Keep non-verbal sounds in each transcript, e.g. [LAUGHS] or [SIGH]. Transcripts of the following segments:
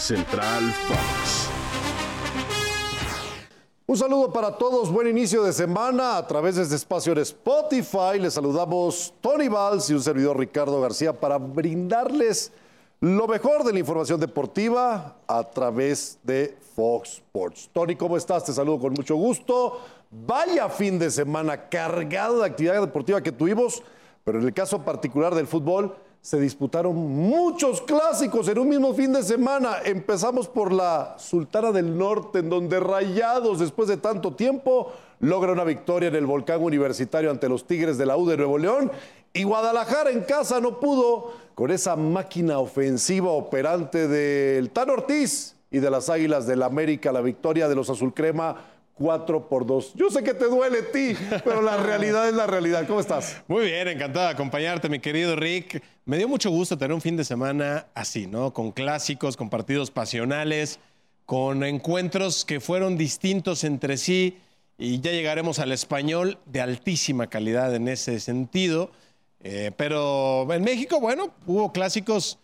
Central Fox. Un saludo para todos, buen inicio de semana a través de este espacio de Spotify. Les saludamos Tony Valls y un servidor Ricardo García para brindarles lo mejor de la información deportiva a través de Fox Sports. Tony, ¿cómo estás? Te saludo con mucho gusto. Vaya fin de semana cargado de actividad deportiva que tuvimos, pero en el caso particular del fútbol, se disputaron muchos clásicos en un mismo fin de semana. Empezamos por la Sultana del Norte, en donde Rayados, después de tanto tiempo, logra una victoria en el volcán universitario ante los Tigres de la U de Nuevo León. Y Guadalajara en casa no pudo con esa máquina ofensiva operante del Tan Ortiz y de las Águilas del América, la victoria de los Azul Crema 4 por 2. Yo sé que te duele a ti, pero la realidad es la realidad. ¿Cómo estás? Muy bien, encantado de acompañarte, mi querido Rick. Me dio mucho gusto tener un fin de semana así, ¿no? Con clásicos, con partidos pasionales, con encuentros que fueron distintos entre sí y ya llegaremos al español de altísima calidad en ese sentido. Eh, pero en México, bueno, hubo clásicos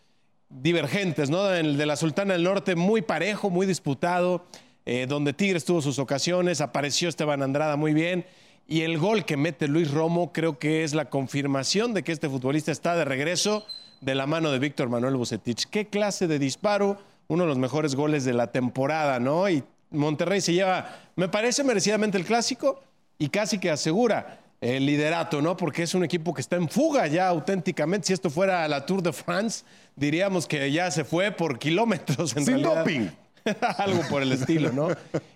divergentes, ¿no? El de la Sultana del Norte muy parejo, muy disputado. Eh, donde Tigres tuvo sus ocasiones, apareció Esteban Andrada muy bien. Y el gol que mete Luis Romo creo que es la confirmación de que este futbolista está de regreso de la mano de Víctor Manuel Bucetich. ¿Qué clase de disparo? Uno de los mejores goles de la temporada, ¿no? Y Monterrey se lleva, me parece merecidamente el clásico y casi que asegura el liderato, ¿no? Porque es un equipo que está en fuga ya auténticamente. Si esto fuera la Tour de France, diríamos que ya se fue por kilómetros en Sin realidad. doping. [LAUGHS] Algo por el estilo, ¿no?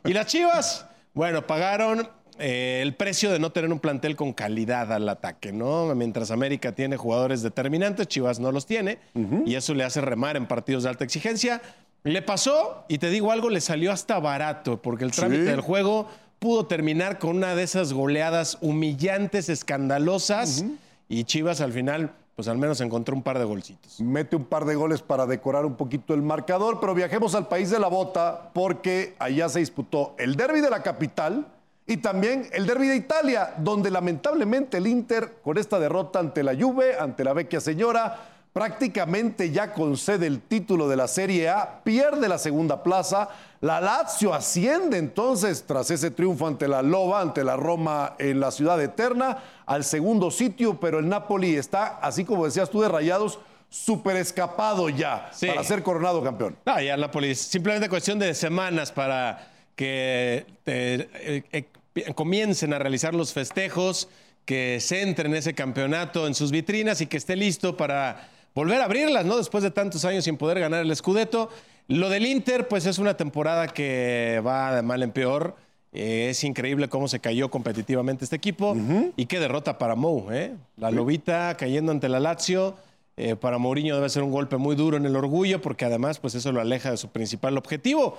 Y las Chivas, bueno, pagaron eh, el precio de no tener un plantel con calidad al ataque, ¿no? Mientras América tiene jugadores determinantes, Chivas no los tiene, y eso le hace remar en partidos de alta exigencia. Le pasó, y te digo algo, le salió hasta barato, porque el trámite Sí. del juego pudo terminar con una de esas goleadas humillantes, escandalosas, y Chivas al final, pues al menos encontró un par de golcitos. Mete un par de goles para decorar un poquito el marcador, pero viajemos al país de la bota porque allá se disputó el derby de la capital y también el derby de Italia, donde lamentablemente el Inter con esta derrota ante la Juve, ante la vecchia señora, prácticamente ya concede el título de la Serie A, pierde la segunda plaza, la Lazio asciende entonces tras ese triunfo ante la Loba, ante la Roma en la ciudad eterna, al segundo sitio, pero el Napoli está, así como decías tú de Rayados, súper escapado ya Sí. para ser coronado campeón. No, ya Nápoles, simplemente cuestión de semanas para que te- eh, eh, comiencen a realizar los festejos, que se entre en ese campeonato en sus vitrinas y que esté listo para volver a abrirlas, ¿no? Después de tantos años sin poder ganar el Scudetto. Lo del Inter, pues es una temporada que va de mal en peor. Eh, es increíble cómo se cayó competitivamente este equipo. Y qué derrota para Mou, ¿eh? La Lobita cayendo ante la Lazio. Eh, para Mourinho debe ser un golpe muy duro en el orgullo, porque además, pues eso lo aleja de su principal objetivo.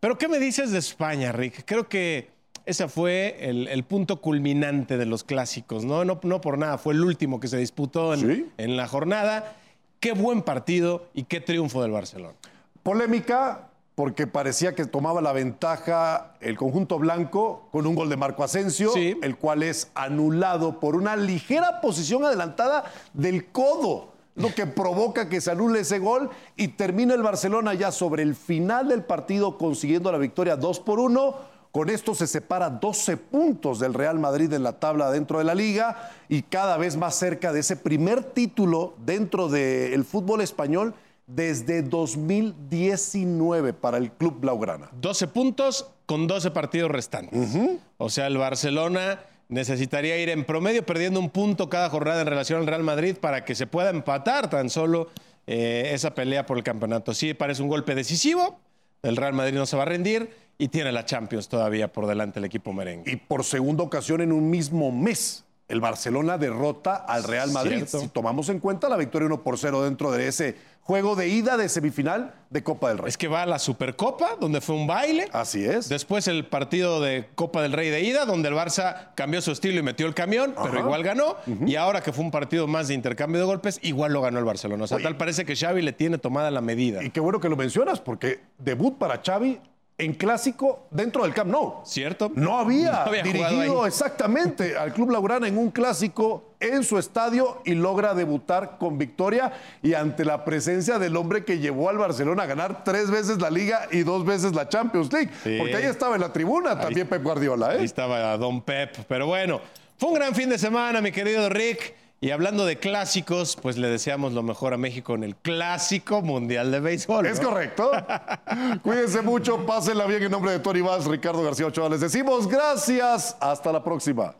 Pero, ¿qué me dices de España, Rick? Creo que ese fue el, el punto culminante de los clásicos, ¿no? ¿no? No por nada, fue el último que se disputó en, Sí. en la jornada. Qué buen partido y qué triunfo del Barcelona. Polémica porque parecía que tomaba la ventaja el conjunto blanco con un gol de Marco Asensio, Sí. el cual es anulado por una ligera posición adelantada del codo, lo que provoca que se anule ese gol y termina el Barcelona ya sobre el final del partido consiguiendo la victoria 2 por 1. Con esto se separa 12 puntos del Real Madrid en la tabla dentro de la liga y cada vez más cerca de ese primer título dentro del fútbol español desde 2019 para el club Blaugrana. 12 puntos con 12 partidos restantes. O sea, el Barcelona necesitaría ir en promedio perdiendo un punto cada jornada en relación al Real Madrid para que se pueda empatar tan solo eh, esa pelea por el campeonato. Sí, parece un golpe decisivo. El Real Madrid no se va a rendir y tiene la Champions todavía por delante el equipo merengue. Y por segunda ocasión en un mismo mes, el Barcelona derrota al Real Madrid. Cierto. Si tomamos en cuenta la victoria 1 por 0 dentro de ese juego de ida de semifinal de Copa del Rey. Es que va a la Supercopa, donde fue un baile. Así es. Después el partido de Copa del Rey de ida, donde el Barça cambió su estilo y metió el camión, pero igual ganó. Y ahora que fue un partido más de intercambio de golpes, igual lo ganó el Barcelona. O sea, Oye. tal parece que Xavi le tiene tomada la medida. Y qué bueno que lo mencionas, porque debut para Xavi en clásico dentro del Camp Nou. ¿Cierto? No había, No había dirigido ahí. exactamente al Club Laurana en un clásico en su estadio y logra debutar con victoria y ante la presencia del hombre que llevó al Barcelona a ganar tres veces la Liga y dos veces la Champions League. Sí. Porque ahí estaba en la tribuna también Pep Guardiola. Ahí ¿eh? estaba Don Pep. Pero bueno, fue un gran fin de semana, mi querido Rick. Y hablando de clásicos, pues le deseamos lo mejor a México en el clásico mundial de béisbol. Es correcto. [LAUGHS] Cuídense mucho, pásenla bien en nombre de Tony Vaz, Ricardo García Ochoa. Les decimos gracias. Hasta la próxima.